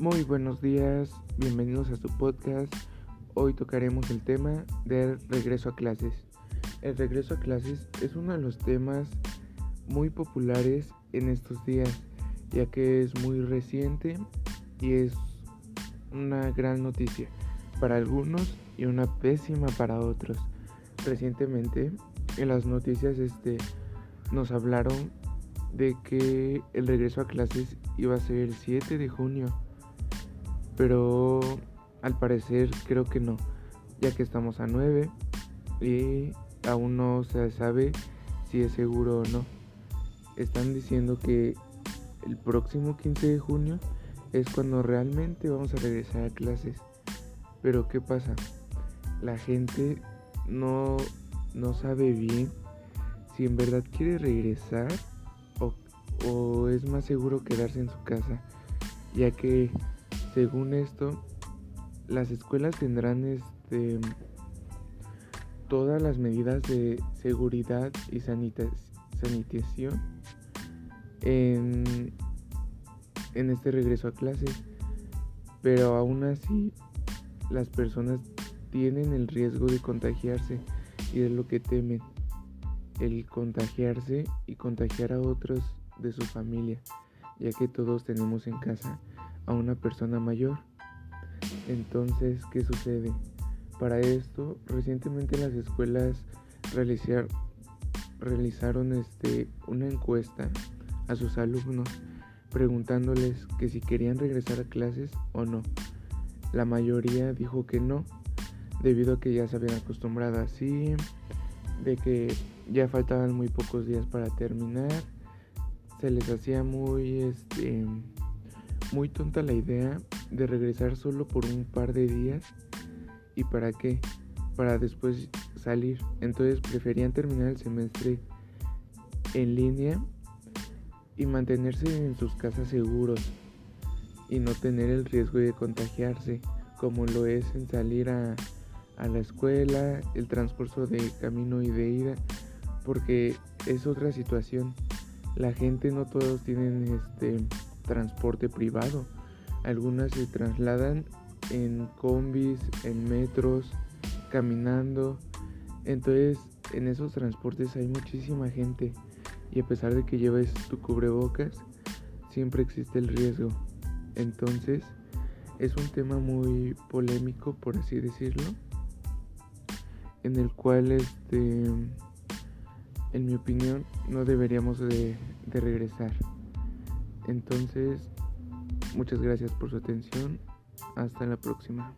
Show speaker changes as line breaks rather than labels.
Muy buenos días, bienvenidos a su podcast. Hoy tocaremos el tema del regreso a clases. El regreso a clases es uno de los temas muy populares en estos días, ya que es muy reciente y es una gran noticia para algunos y una pésima para otros. Recientemente en las noticias este, nos hablaron de que el regreso a clases iba a ser el 7 de junio, pero al parecer creo que no, ya que estamos a 9 y aún no se sabe si es seguro o no. Están diciendo que el próximo 15 de junio es cuando realmente vamos a regresar a clases. Pero ¿qué pasa? La gente no, no sabe bien si en verdad quiere regresar o, es más seguro quedarse en su casa, ya que según esto las escuelas tendrán este todas las medidas de seguridad y sanitación en, en este regreso a clases, pero aún así las personas tienen el riesgo de contagiarse y es lo que temen el contagiarse y contagiar a otros de su familia, ya que todos tenemos en casa a una persona mayor. Entonces, ¿qué sucede? Para esto, recientemente las escuelas realizaron este, una encuesta a sus alumnos preguntándoles que si querían regresar a clases o no. La mayoría dijo que no, debido a que ya se habían acostumbrado así, de que ya faltaban muy pocos días para terminar. Se les hacía muy este muy tonta la idea de regresar solo por un par de días y para qué? Para después salir. Entonces preferían terminar el semestre en línea y mantenerse en sus casas seguros y no tener el riesgo de contagiarse como lo es en salir a, a la escuela, el transcurso de camino y de ida porque es otra situación. La gente no todos tienen este transporte privado. Algunas se trasladan en combis, en metros, caminando. Entonces, en esos transportes hay muchísima gente y a pesar de que lleves tu cubrebocas, siempre existe el riesgo. Entonces, es un tema muy polémico, por así decirlo, en el cual este en mi opinión, no deberíamos de, regresar. Entonces, muchas gracias por su atención. Hasta la próxima.